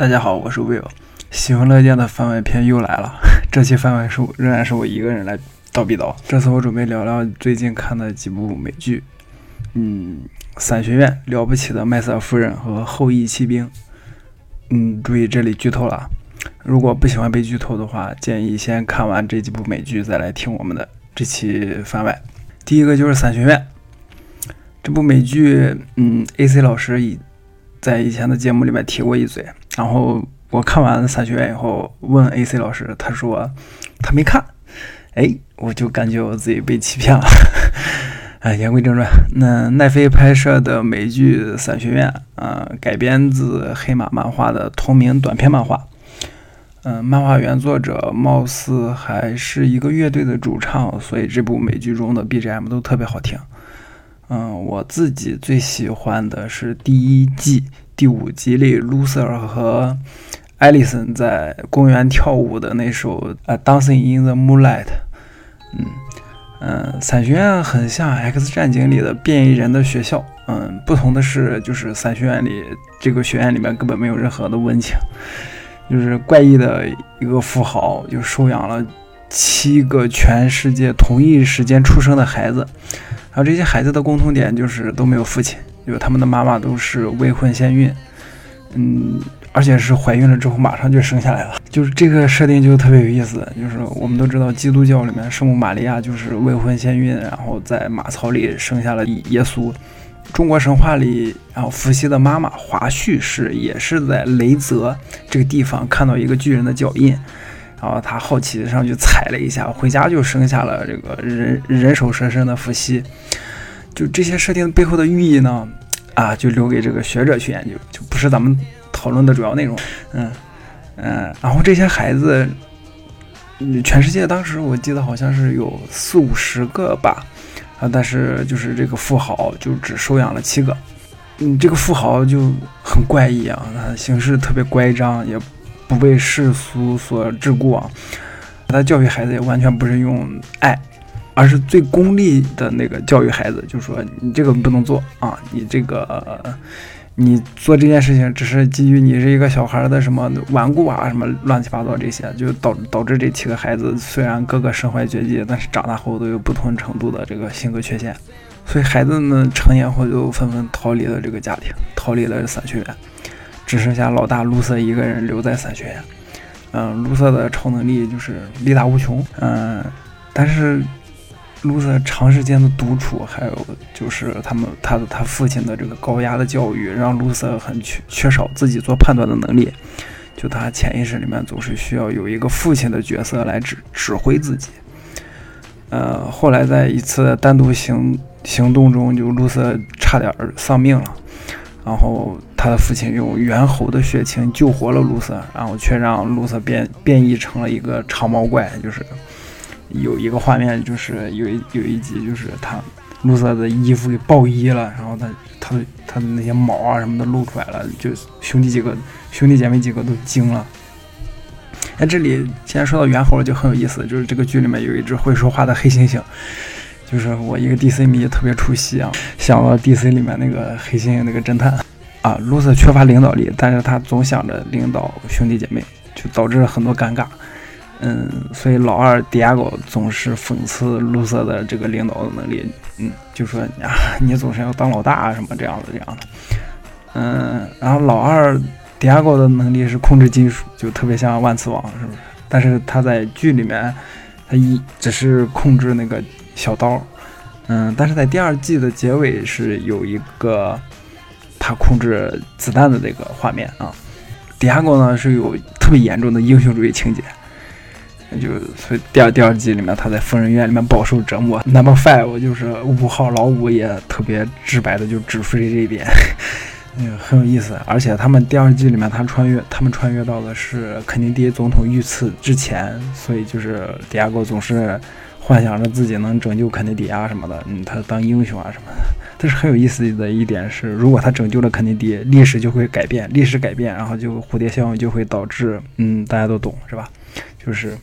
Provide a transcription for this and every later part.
大家好，我是 Will，喜闻乐见的番外篇又来了。这期番外是仍然是我一个人来叨逼叨。这次我准备聊聊最近看的几部美剧，嗯，《伞学院》、了不起的麦瑟夫人和后羿骑兵。嗯，注意这里剧透了。如果不喜欢被剧透的话，建议先看完这几部美剧再来听我们的这期番外。第一个就是《伞学院》这部美剧，嗯，AC 老师以在以前的节目里面提过一嘴。然后我看完《伞学院》以后，问 AC 老师，他说他没看。哎，我就感觉我自己被欺骗了。哎，言归正传，那奈飞拍摄的美剧《伞学院》啊，改编自黑马漫画的同名短篇漫画。嗯，漫画原作者貌似还是一个乐队的主唱，所以这部美剧中的 BGM 都特别好听。嗯，我自己最喜欢的是第一季。第五集里，卢瑟尔和 Alison 在公园跳舞的那首《呃 Dancing in the Moonlight》。嗯嗯，伞学院很像《X 战警》里的变异人的学校。嗯，不同的是，就是伞学院里这个学院里面根本没有任何的温情，就是怪异的一个富豪就收养了七个全世界同一时间出生的孩子，然后这些孩子的共同点就是都没有父亲。就他们的妈妈都是未婚先孕，嗯，而且是怀孕了之后马上就生下来了。就是这个设定就特别有意思。就是我们都知道，基督教里面圣母玛利亚就是未婚先孕，然后在马槽里生下了耶稣。中国神话里，然后伏羲的妈妈华胥氏也是在雷泽这个地方看到一个巨人的脚印，然后他好奇上去踩了一下，回家就生下了这个人人手蛇身的伏羲。就这些设定背后的寓意呢？啊，就留给这个学者去研究，就不是咱们讨论的主要内容。嗯嗯，然后这些孩子，全世界当时我记得好像是有四五十个吧，啊，但是就是这个富豪就只收养了七个。嗯，这个富豪就很怪异啊，他行事特别乖张，也不被世俗所桎梏啊。他教育孩子也完全不是用爱。而是最功利的那个教育孩子，就说你这个不能做啊，你这个你做这件事情只是基于你是一个小孩的什么顽固啊，什么乱七八糟这些，就导导致这七个孩子虽然个个身怀绝技，但是长大后都有不同程度的这个性格缺陷，所以孩子们成年后就纷纷逃离了这个家庭，逃离了伞学院，只剩下老大卢瑟一个人留在伞学院。嗯，卢瑟的超能力就是力大无穷，嗯，但是。卢瑟长时间的独处，还有就是他们他的他父亲的这个高压的教育，让卢瑟很缺缺少自己做判断的能力。就他潜意识里面总是需要有一个父亲的角色来指指挥自己。呃，后来在一次单独行行动中，就卢瑟差点丧命了。然后他的父亲用猿猴的血清救活了露瑟，然后却让露瑟变变异成了一个长毛怪，就是。有一个画面，就是有一有一集，就是他露丝的衣服给爆衣了，然后他他的他的那些毛啊什么的露出来了，就兄弟几个兄弟姐妹几个都惊了。哎，这里既然说到猿猴了就很有意思，就是这个剧里面有一只会说话的黑猩猩，就是我一个 DC 迷特别出戏啊，想到 DC 里面那个黑猩猩那个侦探啊，露色缺乏领导力，但是他总想着领导兄弟姐妹，就导致了很多尴尬。嗯，所以老二迪亚狗总是讽刺卢瑟的这个领导的能力，嗯，就说啊，你总是要当老大啊，什么这样的这样的。嗯，然后老二迪亚狗的能力是控制金属，就特别像万磁王，是不是？但是他在剧里面，他一只是控制那个小刀，嗯，但是在第二季的结尾是有一个他控制子弹的这个画面啊。迪亚哥呢是有特别严重的英雄主义情节。就所以第二第二季里面，他在疯人院里面饱受折磨。Number Five 就是五号老五也特别直白的就指出这一点，嗯，很有意思。而且他们第二季里面，他穿越，他们穿越到的是肯尼迪总统遇刺之前，所以就是迪亚哥总是幻想着自己能拯救肯尼迪啊什么的，嗯，他当英雄啊什么的。但是很有意思的一点是，如果他拯救了肯尼迪，历史就会改变，历史改变，然后就蝴蝶效应就会导致，嗯，大家都懂是吧？就是。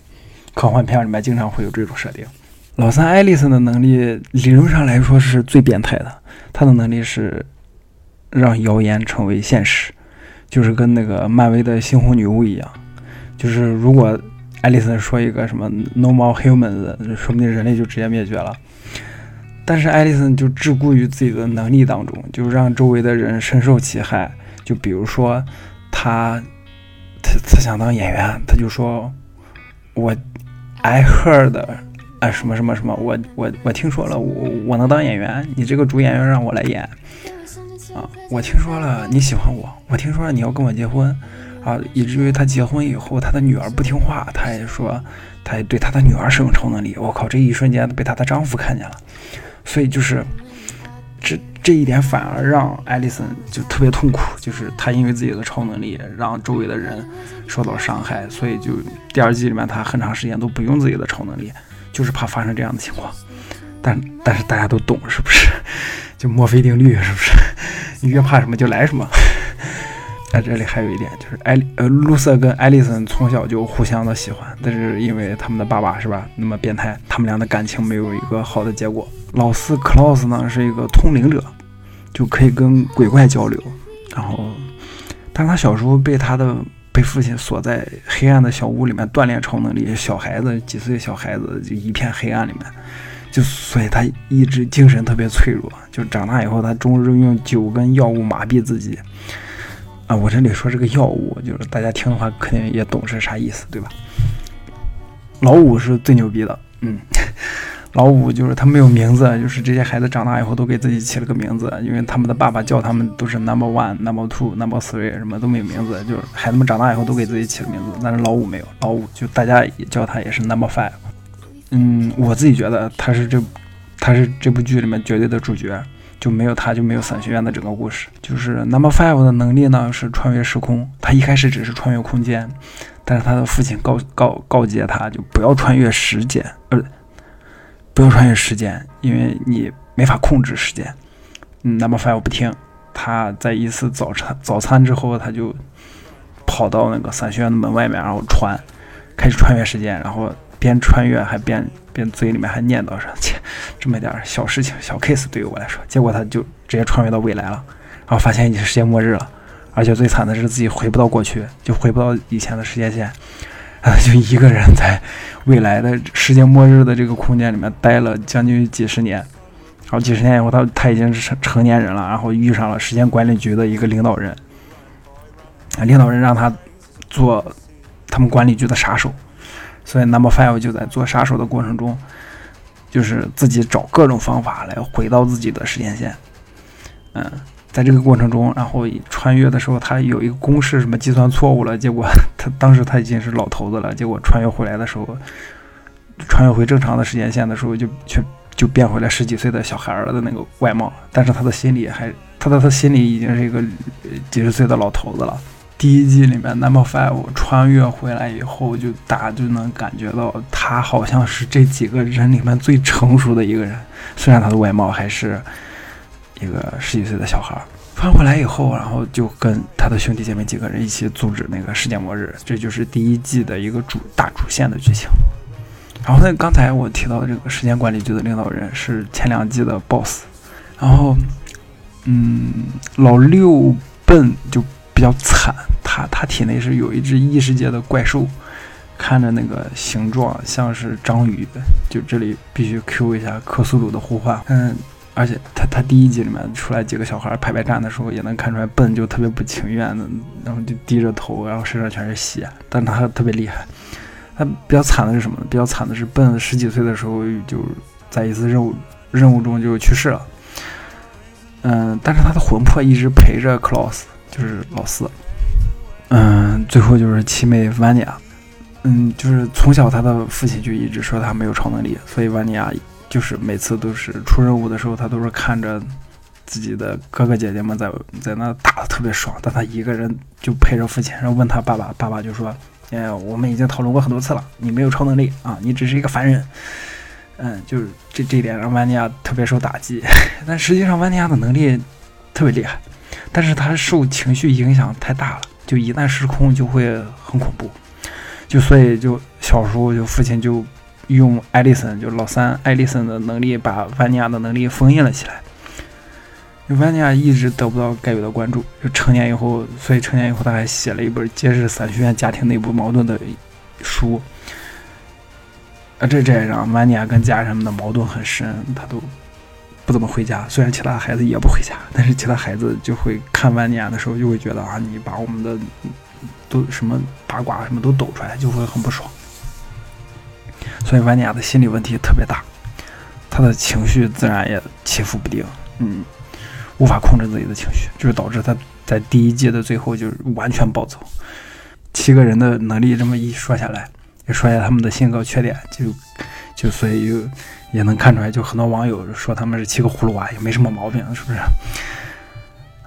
科幻片里面经常会有这种设定。老三艾丽森的能力理论上来说是最变态的，他的能力是让谣言成为现实。就是跟那个漫威的猩红女巫一样，就是如果艾丽森说一个什么 “No more humans”，说不定人类就直接灭绝了。但是艾丽森就桎梏于自己的能力当中，就让周围的人深受其害。就比如说，他他他想当演员，他就说：“我 I heard 啊什么什么什么，我我我听说了，我我能当演员，你这个主演员让我来演啊！我听说了你喜欢我，我听说了你要跟我结婚。”啊，以至于他结婚以后，他的女儿不听话，他也说，他也对他的女儿使用超能力。我靠，这一瞬间被他的丈夫看见了，所以就是这这一点反而让艾丽森就特别痛苦，就是他因为自己的超能力让周围的人受到伤害，所以就第二季里面他很长时间都不用自己的超能力，就是怕发生这样的情况。但但是大家都懂是不是？就墨菲定律是不是？你越怕什么就来什么。在这里还有一点，就是艾呃，露瑟跟艾丽森从小就互相的喜欢，但是因为他们的爸爸是吧，那么变态，他们俩的感情没有一个好的结果。老四克劳斯呢是一个通灵者，就可以跟鬼怪交流，然后，但是他小时候被他的被父亲锁在黑暗的小屋里面锻炼超能力，小孩子几岁小孩子就一片黑暗里面，就所以他一直精神特别脆弱，就长大以后他终日用酒跟药物麻痹自己。啊，我这里说这个药物，就是大家听的话肯定也懂是啥意思，对吧？老五是最牛逼的，嗯，老五就是他没有名字，就是这些孩子长大以后都给自己起了个名字，因为他们的爸爸叫他们都是 number one、number two、number three，什么都没有名字，就是孩子们长大以后都给自己起了名字，但是老五没有，老五就大家也叫他也是 number five。嗯，我自己觉得他是这，他是这部剧里面绝对的主角。就没有他，就没有伞学院的整个故事。就是 Number Five 的能力呢，是穿越时空。他一开始只是穿越空间，但是他的父亲告告告诫他，就不要穿越时间，呃，不要穿越时间，因为你没法控制时间。嗯，Number Five 不听，他在一次早餐早餐之后，他就跑到那个伞学院的门外面，然后穿，开始穿越时间，然后。边穿越还边边嘴里面还念叨着，切，这么点小事情小 case 对于我来说，结果他就直接穿越到未来了，然后发现已经世界末日了，而且最惨的是自己回不到过去，就回不到以前的时间线，啊，就一个人在未来的世界末日的这个空间里面待了将近几十年，然后几十年以后他他已经是成成年人了，然后遇上了时间管理局的一个领导人，啊，领导人让他做他们管理局的杀手。所以，Number Five 就在做杀手的过程中，就是自己找各种方法来回到自己的时间线。嗯，在这个过程中，然后穿越的时候，他有一个公式什么计算错误了，结果他当时他已经是老头子了，结果穿越回来的时候，穿越回正常的时间线的时候，就却就变回来十几岁的小孩儿的那个外貌，但是他的心里还，他的他心里已经是一个几十岁的老头子了。第一季里面，Number Five 穿越回来以后，就大家就能感觉到他好像是这几个人里面最成熟的一个人。虽然他的外貌还是一个十几岁的小孩。穿回来以后，然后就跟他的兄弟姐妹几个人一起阻止那个世界末日。这就是第一季的一个主大主线的剧情。然后呢，刚才我提到的这个时间管理局的领导人是前两季的 BOSS。然后，嗯，老六笨就。比较惨，他他体内是有一只异世界的怪兽，看着那个形状像是章鱼，就这里必须 Q 一下克苏鲁的呼唤。嗯，而且他他第一集里面出来几个小孩排排站的时候，也能看出来笨就特别不情愿的，然后就低着头，然后身上全是血，但他特别厉害。他比较惨的是什么呢？比较惨的是笨十几岁的时候就在一次任务任务中就去世了。嗯，但是他的魂魄一直陪着克劳斯。就是老四，嗯，最后就是七妹万尼亚，嗯，就是从小他的父亲就一直说他没有超能力，所以万尼亚就是每次都是出任务的时候，他都是看着自己的哥哥姐姐们在在那打的特别爽，但他一个人就陪着父亲，然后问他爸爸，爸爸就说：“哎，我们已经讨论过很多次了，你没有超能力啊，你只是一个凡人。”嗯，就是这这点让万尼亚特别受打击，但实际上万尼亚的能力特别厉害。但是他受情绪影响太大了，就一旦失控就会很恐怖，就所以就小时候就父亲就用艾丽森就老三艾丽森的能力把万尼亚的能力封印了起来，就万尼亚一直得不到该有的关注，就成年以后，所以成年以后他还写了一本揭示三学院家庭内部矛盾的书。啊，这这也让万尼亚跟家人们的矛盾很深，他都不怎么回家。虽然其他孩子也不回家，但是其他孩子就会看万尼亚的时候，就会觉得啊，你把我们的都什么八卦什么都抖出来，就会很不爽。所以万尼亚的心理问题特别大，他的情绪自然也起伏不定，嗯。无法控制自己的情绪，就是导致他在第一季的最后就完全暴走。七个人的能力这么一说下来，也说下他们的性格缺点，就就所以就也能看出来，就很多网友说他们是七个葫芦娃，也没什么毛病，是不是？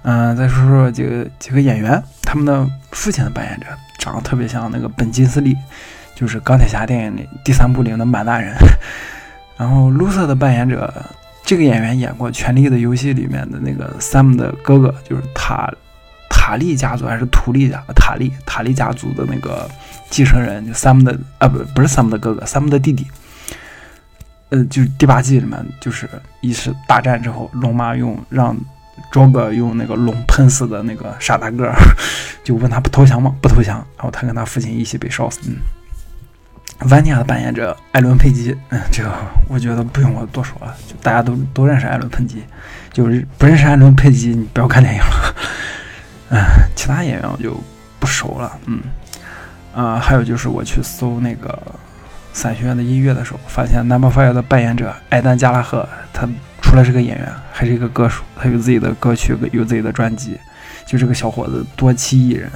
嗯，再说说几个几个演员，他们的父亲的扮演者长得特别像那个本金斯利，就是钢铁侠电影里第三部里的满大人。然后卢瑟的扮演者。这个演员演过《权力的游戏》里面的那个 Sam 的哥哥，就是塔塔利家族还是图利家塔利塔利家族的那个继承人，就 Sam 的啊不不是 Sam 的哥哥，Sam 的弟弟。呃，就是第八季里面，就是一次大战之后，龙妈用让 Joe 用那个龙喷死的那个傻大个，就问他不投降吗？不投降，然后他跟他父亲一起被烧死。嗯。万尼亚的扮演者艾伦·佩吉，嗯，这个我觉得不用我多说了，就大家都都认识艾伦·佩吉，就是不认识艾伦·佩吉，你不要看电影了。嗯，其他演员我就不熟了，嗯，啊，还有就是我去搜那个伞学院的音乐的时候，发现 Number Five 的扮演者艾丹·加拉赫，他除了是个演员，还是一个歌手，他有自己的歌曲，有自己的专辑，就这个小伙子多妻艺人。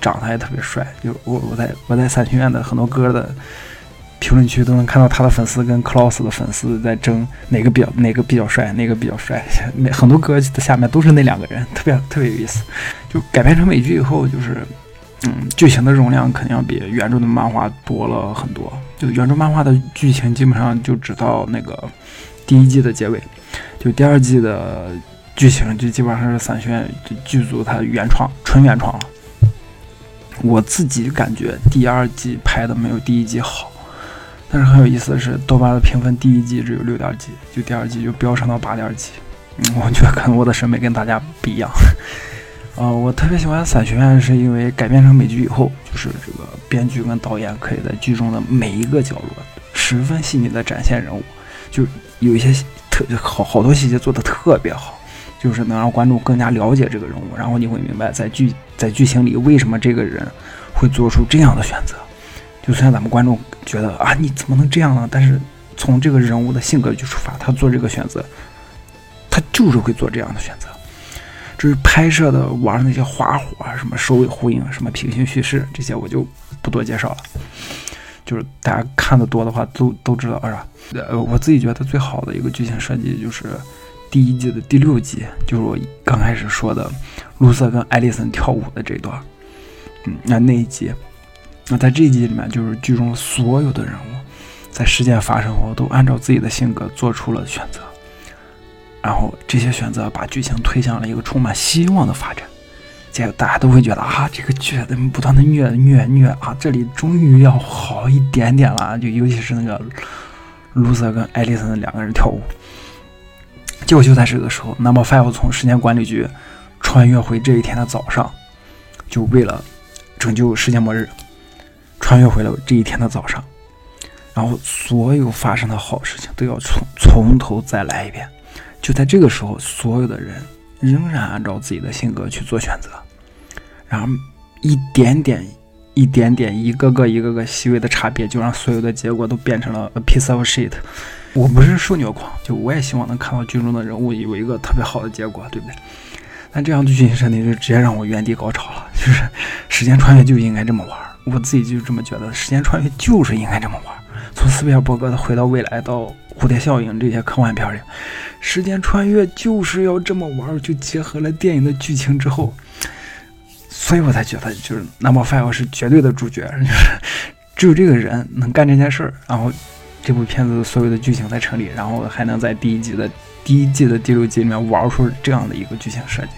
长得还特别帅，就我我在我在伞学院的很多歌的评论区都能看到他的粉丝跟 Klaus 的粉丝在争哪个比较哪个比较帅，哪个比较帅。那 很多歌的下面都是那两个人，特别特别有意思。就改编成美剧以后，就是嗯，剧情的容量肯定要比原著的漫画多了很多。就原著漫画的剧情基本上就只到那个第一季的结尾，就第二季的剧情就基本上是伞学院剧组它原创纯原创了。我自己感觉第二季拍的没有第一季好，但是很有意思的是，豆瓣的评分第一季只有六点几，就第二季就飙升到八点几。嗯，我觉得可能我的审美跟大家不一样。呃，我特别喜欢《伞学院》，是因为改编成美剧以后，就是这个编剧跟导演可以在剧中的每一个角落十分细腻的展现人物，就有一些特好好多细节做的特别好。就是能让观众更加了解这个人物，然后你会明白在剧在剧情里为什么这个人会做出这样的选择。就虽然咱们观众觉得啊你怎么能这样呢？但是从这个人物的性格去出发，他做这个选择，他就是会做这样的选择。至于拍摄的玩那些花活啊，什么首尾呼应，什么平行叙事这些，我就不多介绍了。就是大家看的多的话，都都知道是吧？呃，我自己觉得最好的一个剧情设计就是。第一季的第六集，就是我刚开始说的，露瑟跟艾丽森跳舞的这段，嗯，那那一集，那在这一集里面，就是剧中所有的人物，在事件发生后，都按照自己的性格做出了选择，然后这些选择把剧情推向了一个充满希望的发展，结果大家都会觉得啊，这个剧怎么不断的虐虐虐啊，这里终于要好一点点了，就尤其是那个卢瑟跟艾丽森两个人跳舞。结果就在这个时候，Number Five 从时间管理局穿越回这一天的早上，就为了拯救世界末日，穿越回了这一天的早上。然后所有发生的好事情都要从从头再来一遍。就在这个时候，所有的人仍然按照自己的性格去做选择，然后一点点、一点点、一个个、一个个细微的差别，就让所有的结果都变成了 a piece of shit。我不是受虐狂，就我也希望能看到剧中的人物有一个特别好的结果，对不对？但这样的剧情设定就直接让我原地高潮了，就是时间穿越就应该这么玩，我自己就这么觉得，时间穿越就是应该这么玩。从斯皮尔伯格的《回到未来》到《蝴蝶效应》这些科幻片里，时间穿越就是要这么玩，就结合了电影的剧情之后，所以我才觉得就是《Number Five》是绝对的主角，就是只有这个人能干这件事儿，然后。这部片子所有的剧情才成立，然后还能在第一季的第一季的第六集里面玩出这样的一个剧情设计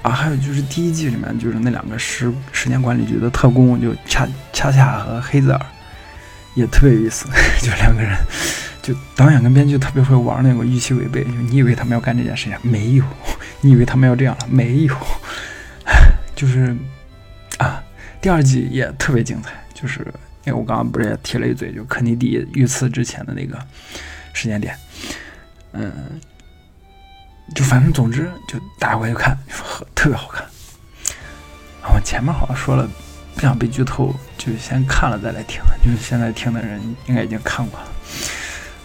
啊！还有就是第一季里面就是那两个时时间管理局的特工，就恰恰恰和黑泽尔也特别有意思，就两个人就导演跟编剧特别会玩那个预期违背，你以为他们要干这件事情，没有；你以为他们要这样了，没有。就是啊，第二季也特别精彩，就是因为我刚刚不是也提了一嘴，就肯尼迪遇刺之前的那个时间点，嗯，就反正总之就大家回去看，特别好看。我前面好像说了不想被剧透，就先看了再来听，就是现在听的人应该已经看过了。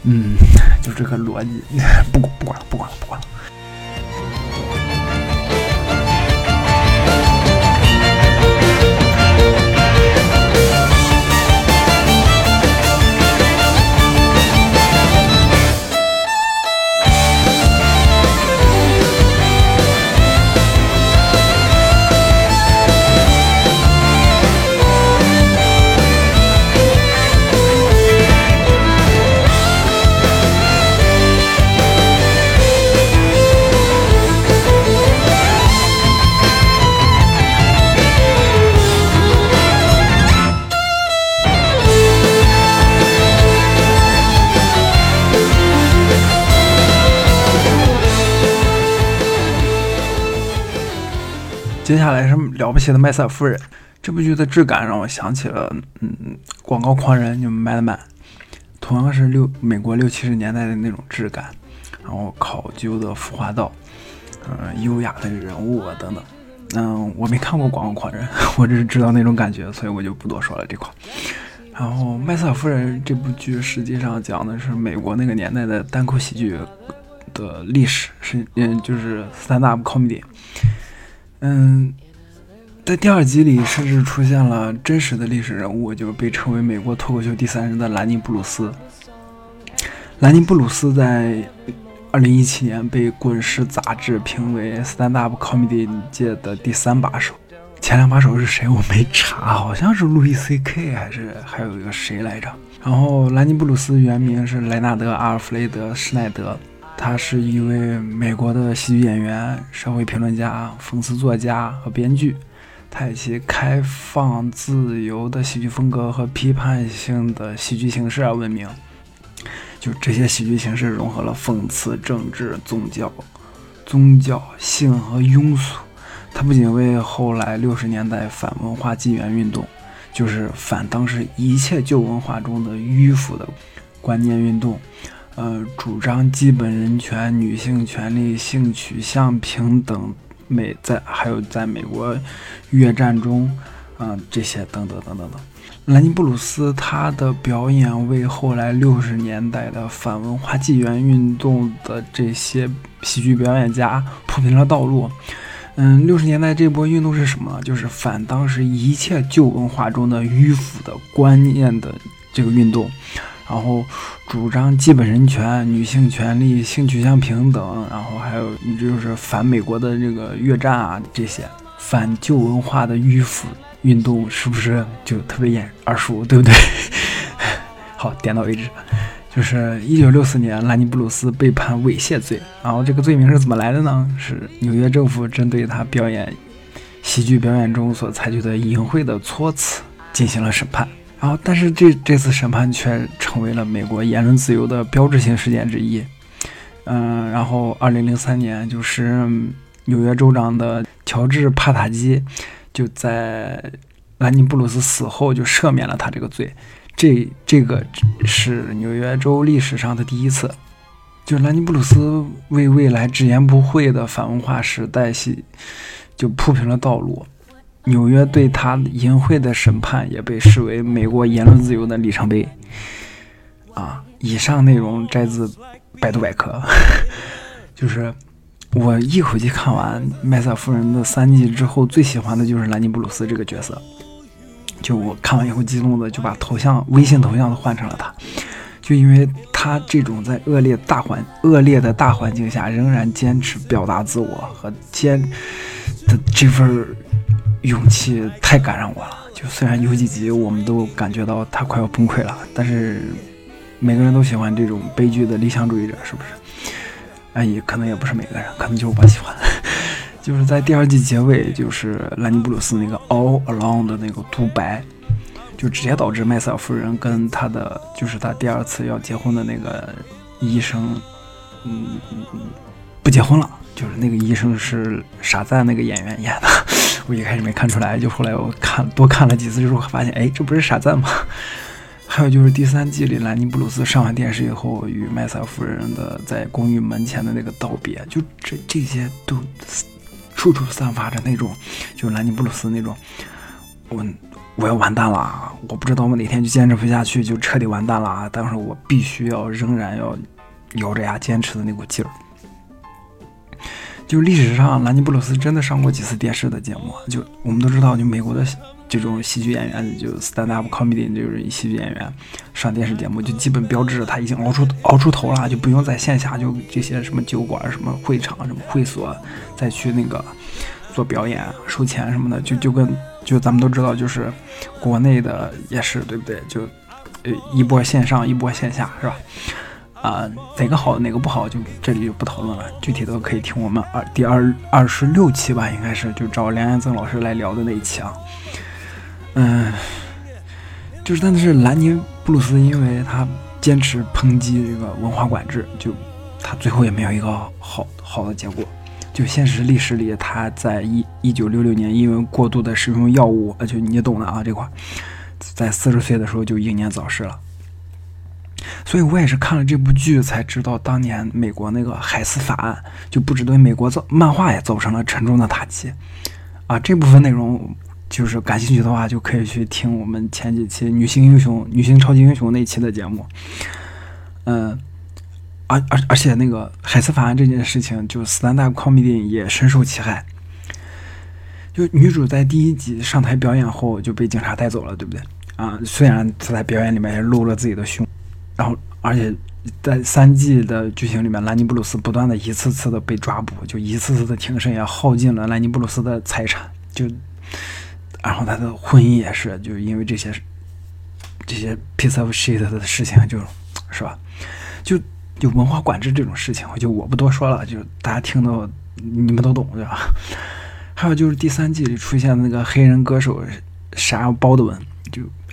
嗯，就这个逻辑，不 不管了，不管了，不管了。接下来是了不起的麦瑟夫人这部剧的质感让我想起了，嗯，广告狂人就 Madman，同样是六美国六七十年代的那种质感，然后考究的服化道，嗯，优雅的人物啊等等。嗯，我没看过广告狂人，我只是知道那种感觉，所以我就不多说了这块。然后麦瑟夫人这部剧实际上讲的是美国那个年代的单口喜剧的历史，是嗯，就是 stand up comedy。嗯，在第二集里，甚至出现了真实的历史人物，就是被称为美国脱口秀第三人的兰尼布鲁斯。兰尼布鲁斯在二零一七年被《滚石》杂志评为 stand up comedy 界的第三把手。前两把手是谁？我没查，好像是路易 C K 还是还有一个谁来着？然后兰尼布鲁斯原名是莱纳德·阿尔弗雷德·施耐德。他是一位美国的喜剧演员、社会评论家、讽刺作家和编剧。他以其开放自由的喜剧风格和批判性的喜剧形式而闻名。就这些喜剧形式融合了讽刺、政治、宗教、宗教、性和庸俗。他不仅为后来六十年代反文化纪元运动，就是反当时一切旧文化中的迂腐的观念运动。呃，主张基本人权、女性权利、性取向平等，美在还有在美国越战中，啊，这些等等等等等。兰尼布鲁斯他的表演为后来六十年代的反文化纪元运动的这些喜剧表演家铺平了道路。嗯，六十年代这波运动是什么？就是反当时一切旧文化中的迂腐的观念的这个运动。然后主张基本人权、女性权利、性取向平等，然后还有就是反美国的这个越战啊，这些反旧文化的迂腐运动，是不是就特别眼耳熟，对不对？好，点到为止。就是一九六四年，兰尼布鲁斯被判猥亵罪，然后这个罪名是怎么来的呢？是纽约政府针对他表演喜剧表演中所采取的淫秽的措辞进行了审判。然后，但是这这次审判却成为了美国言论自由的标志性事件之一。嗯，然后二零零三年，就是纽约州长的乔治帕塔基就在兰尼布鲁斯死后就赦免了他这个罪。这这个是纽约州历史上的第一次，就兰尼布鲁斯为未来直言不讳的反文化时代系就铺平了道路。纽约对他淫秽的审判也被视为美国言论自由的里程碑。啊，以上内容摘自百度百科。就是我一口气看完《麦瑟夫人》的三季之后，最喜欢的就是兰尼布鲁斯这个角色。就我看完以后，激动的就把头像、微信头像都换成了他。就因为他这种在恶劣大环恶劣的大环境下，仍然坚持表达自我和坚的这份。勇气太感染我了，就虽然有几集我们都感觉到他快要崩溃了，但是每个人都喜欢这种悲剧的理想主义者，是不是？哎，也可能也不是每个人，可能就是我喜欢。就是在第二季结尾，就是兰尼布鲁斯那个 All Along 的那个独白，就直接导致麦瑟尔夫人跟他的就是他第二次要结婚的那个医生，嗯，不结婚了。就是那个医生是傻赞那个演员演的，我一开始没看出来，就后来我看多看了几次之后发现，哎，这不是傻赞吗？还有就是第三季里兰尼布鲁斯上完电视以后与麦瑟夫人的在公寓门前的那个道别，就这这些都处处散发着那种，就是兰尼布鲁斯那种，我我要完蛋了，我不知道我哪天就坚持不下去，就彻底完蛋了啊，但是我必须要仍然要咬着牙坚持的那股劲儿。就历史上，兰尼布鲁斯真的上过几次电视的节目。就我们都知道，就美国的这种喜剧演员，就 stand up comedy，就是喜剧演员上电视节目，就基本标志着他已经熬出熬出头了，就不用在线下就这些什么酒馆、什么会场、什么会所再去那个做表演、收钱什么的。就就跟就咱们都知道，就是国内的也是对不对？就呃一波线上，一波线下，是吧？啊，哪个好哪个不好，就这里就不讨论了。具体的可以听我们二第二二十六期吧，应该是就找梁彦增老师来聊的那一期啊。嗯，就是但是兰尼布鲁斯，因为他坚持抨击这个文化管制，就他最后也没有一个好好的结果。就现实历史里，他在一一九六六年因为过度的使用药物，就你懂的啊这块，在四十岁的时候就英年早逝了。所以我也是看了这部剧才知道，当年美国那个海斯法案就不止对美国造漫画也造成了沉重的打击啊！这部分内容就是感兴趣的话，就可以去听我们前几期女性英雄、女性超级英雄那期的节目。嗯，而而而且那个海斯法案这件事情，就 Stand Up Comedy 也深受其害。就女主在第一集上台表演后就被警察带走了，对不对？啊，虽然她在表演里面也露了自己的胸。然后，而且在三季的剧情里面，兰尼布鲁斯不断的一次次的被抓捕，就一次次的庭审也耗尽了兰尼布鲁斯的财产，就，然后他的婚姻也是，就因为这些这些 piece of shit 的事情，就是吧，就就文化管制这种事情，就我不多说了，就大家听到你们都懂，对吧？还有就是第三季里出现那个黑人歌手啥包德文，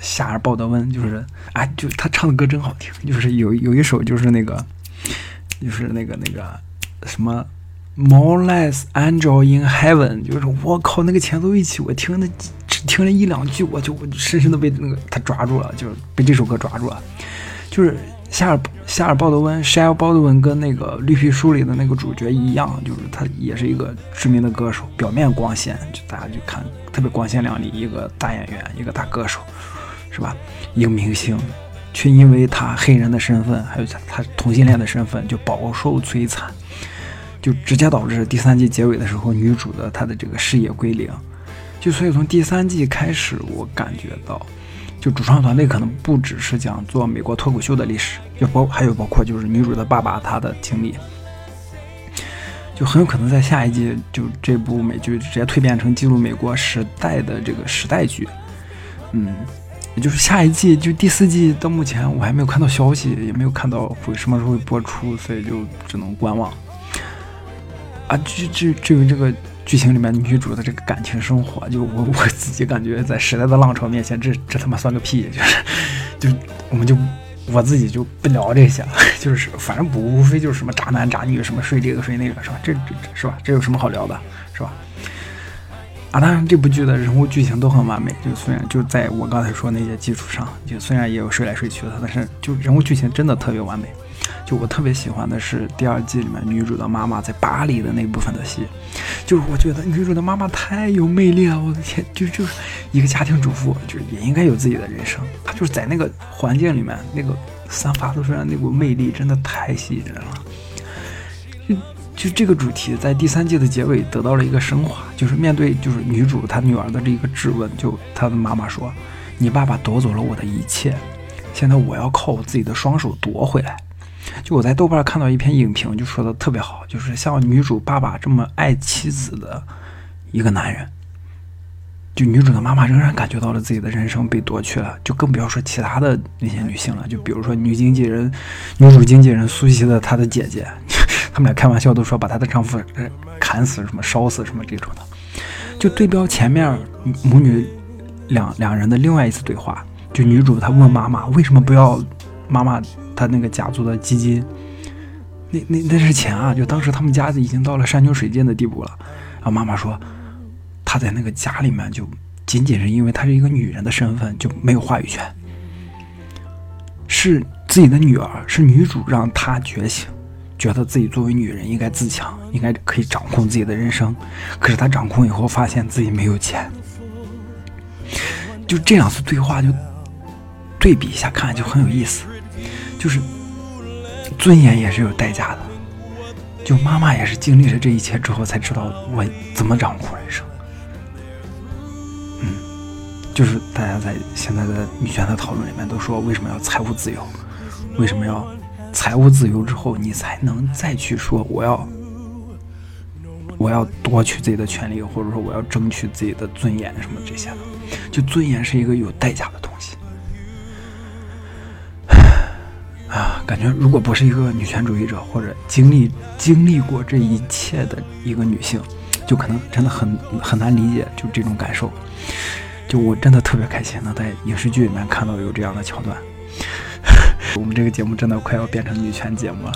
夏尔·鲍德温就是，哎，就他唱的歌真好听，就是有有一首就是那个，就是那个那个什么，More Less Angel in Heaven，就是我靠那个前奏一起，我听那只听了一两句，我就我深深的被那个他抓住了，就是被这首歌抓住了，就是夏尔夏尔·鲍德温 s h a l 鲍德温跟那个绿皮书里的那个主角一样，就是他也是一个知名的歌手，表面光鲜，就大家就看特别光鲜亮丽，一个大演员，一个大歌手。是吧？一个明星，却因为他黑人的身份，还有他他同性恋的身份，就饱受摧残，就直接导致第三季结尾的时候，女主的她的这个事业归零。就所以从第三季开始，我感觉到，就主创团队可能不只是讲做美国脱口秀的历史，就包还有包括就是女主的爸爸他的经历，就很有可能在下一季就这部美剧直接蜕变成记录美国时代的这个时代剧，嗯。也就是下一季，就第四季到目前我还没有看到消息，也没有看到会什么时候会播出，所以就只能观望。啊，至至至于这个剧情里面女主的这个感情生活，就我我自己感觉在时代的浪潮面前，这这他妈算个屁，就是就我们就我自己就不聊这些了，就是反正不无非就是什么渣男渣女，什么睡这个睡那个，是吧？这这是吧？这有什么好聊的，是吧？啊，当然，这部剧的人物剧情都很完美。就虽然就在我刚才说那些基础上，就虽然也有睡来睡去的，但是就人物剧情真的特别完美。就我特别喜欢的是第二季里面女主的妈妈在巴黎的那部分的戏，就是我觉得女主的妈妈太有魅力了。我的天，就就是一个家庭主妇，就是也应该有自己的人生。她就是在那个环境里面，那个散发出来那股魅力，真的太吸引人了。就。这个主题在第三季的结尾得到了一个升华，就是面对就是女主她女儿的这个质问，就她的妈妈说：“你爸爸夺走了我的一切，现在我要靠我自己的双手夺回来。”就我在豆瓣看到一篇影评，就说的特别好，就是像女主爸爸这么爱妻子的一个男人，就女主的妈妈仍然感觉到了自己的人生被夺去了，就更不要说其他的那些女性了，就比如说女经纪人、女主经纪人苏西的她的姐姐。他们俩开玩笑都说把她的丈夫砍死、什么烧死、什么这种的，就对标前面母女两两人的另外一次对话，就女主她问妈妈为什么不要妈妈她那个家族的基金？那那那是钱啊！就当时他们家已经到了山穷水尽的地步了。然后妈妈说，她在那个家里面就仅仅是因为她是一个女人的身份就没有话语权。是自己的女儿，是女主让她觉醒，觉得自己作为女人应该自强，应该可以掌控自己的人生。可是她掌控以后，发现自己没有钱。就这两次对话，就对比一下看，就很有意思。就是尊严也是有代价的。就妈妈也是经历了这一切之后，才知道我怎么掌控人生。嗯，就是大家在现在的女权的讨论里面都说，为什么要财务自由？为什么要财务自由之后，你才能再去说我要我要夺取自己的权利，或者说我要争取自己的尊严什么这些的？就尊严是一个有代价的东西。啊，感觉如果不是一个女权主义者，或者经历经历过这一切的一个女性，就可能真的很很难理解就这种感受。就我真的特别开心能在影视剧里面看到有这样的桥段。我们这个节目真的快要变成女权节目了。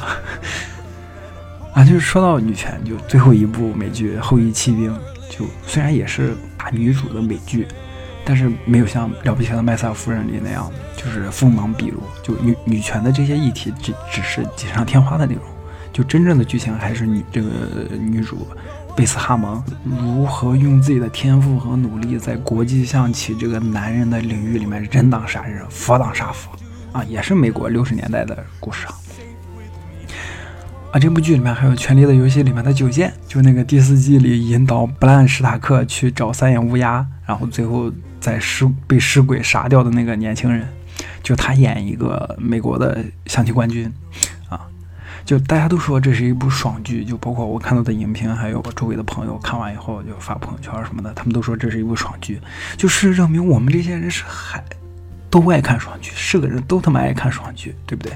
啊，就是说到女权，就最后一部美剧《后裔弃兵》，就虽然也是大女主的美剧。但是没有像了不起的麦瑟尔夫人里那样，就是锋芒毕露，就女女权的这些议题只只是锦上添花的内容，就真正的剧情还是女这个女主贝斯哈蒙如何用自己的天赋和努力，在国际象棋这个男人的领域里面人挡杀人，佛挡杀佛啊，也是美国六十年代的故事啊。啊，这部剧里面还有《权力的游戏》里面的九剑，就那个第四季里引导布兰史塔克去找三眼乌鸦，然后最后在尸被尸鬼杀掉的那个年轻人，就他演一个美国的象棋冠军，啊，就大家都说这是一部爽剧，就包括我看到的影评，还有我周围的朋友看完以后就发朋友圈什么的，他们都说这是一部爽剧，就事实证明我们这些人是还都爱看爽剧，是个人都他妈爱看爽剧，对不对？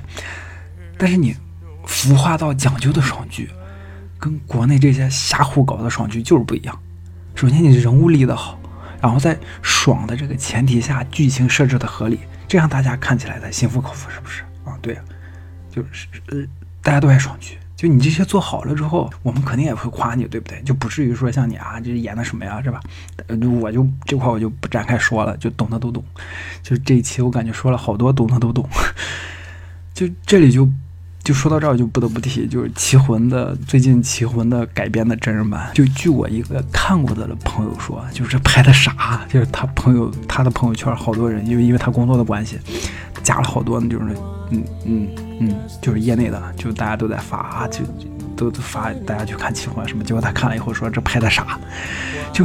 但是你。孵化到讲究的爽剧，跟国内这些瞎胡搞的爽剧就是不一样。首先，你人物立得好，然后在爽的这个前提下，剧情设置的合理，这样大家看起来才心服口服，是不是啊？对，就是呃，大家都爱爽剧，就你这些做好了之后，我们肯定也会夸你，对不对？就不至于说像你啊，这演的什么呀，是吧？我就这块我就不展开说了，就懂的都懂。就这一期我感觉说了好多懂的都懂，就这里就。就说到这儿，就不得不提，就是《棋魂》的最近《棋魂》的改编的真人版。就据我一个看过的朋友说，就是拍的啥，就是他朋友他的朋友圈好多人，因为因为他工作的关系，加了好多，就是嗯嗯嗯，就是业内的，就大家都在发啊，就都发大家去看《棋魂》什么。结果他看了以后说这拍的啥，就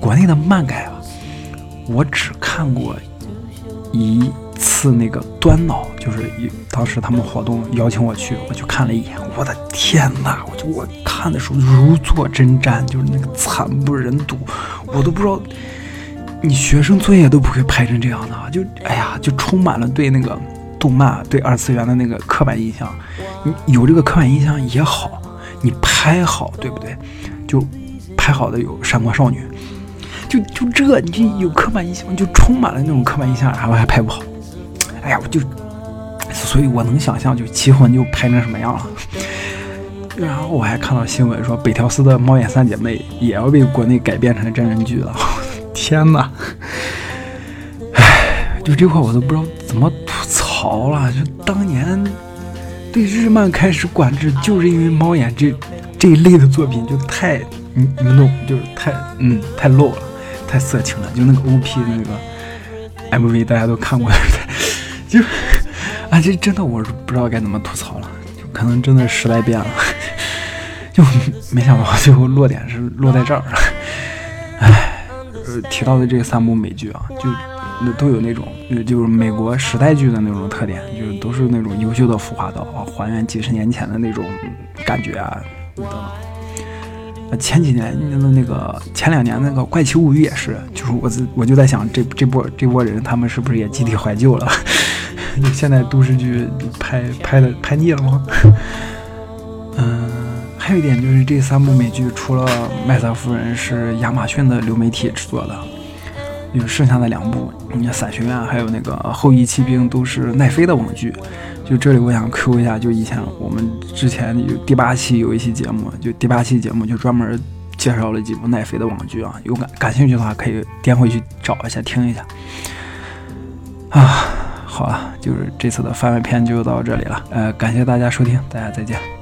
国内的漫改啊，我只看过一。次那个端脑，就是一当时他们活动邀请我去，我去看了一眼，我的天哪！我就我看的时候如坐针毡，就是那个惨不忍睹，我都不知道你学生作业都不会拍成这样的，就哎呀，就充满了对那个动漫、对二次元的那个刻板印象。你有这个刻板印象也好，你拍好对不对？就拍好的有《闪光少女》，就就这，你就有刻板印象，就充满了那种刻板印象，然后还拍不好。哎呀，我就，所以我能想象，就《棋魂》就拍成什么样了。然后我还看到新闻说，北条司的《猫眼三姐妹》也要被国内改编成真人剧了。天哪！唉，就这块我都不知道怎么吐槽了。就当年对日漫开始管制，就是因为猫眼这这一类的作品就太，你你们懂，就是太嗯太 low 了，太色情了。就那个 OP 的那个 MV，大家都看过。就啊，这真的我是不知道该怎么吐槽了，就可能真的时代变了，就没想到最后落点是落在这儿。唉，呃，提到的这三部美剧啊，就那都有那种就是美国时代剧的那种特点，就是都是那种优秀的孵化道啊，还原几十年前的那种感觉啊等等。前几年的那个前两年那个《怪奇物语》也是，就是我自我就在想，这这波这波人他们是不是也集体怀旧了？现在都市剧拍拍的拍腻了吗？嗯，还有一点就是这三部美剧，除了《麦瑟夫人》是亚马逊的流媒体制作的，有剩下的两部，你看《伞学院》还有那个《后羿骑兵》都是奈飞的网剧。就这里我想 Q 一下，就以前我们之前有第八期有一期节目，就第八期节目就专门介绍了几部奈飞的网剧啊，有感感兴趣的话可以点回去找一下听一下。啊，好了，就是这次的番外篇就到这里了，呃，感谢大家收听，大家再见。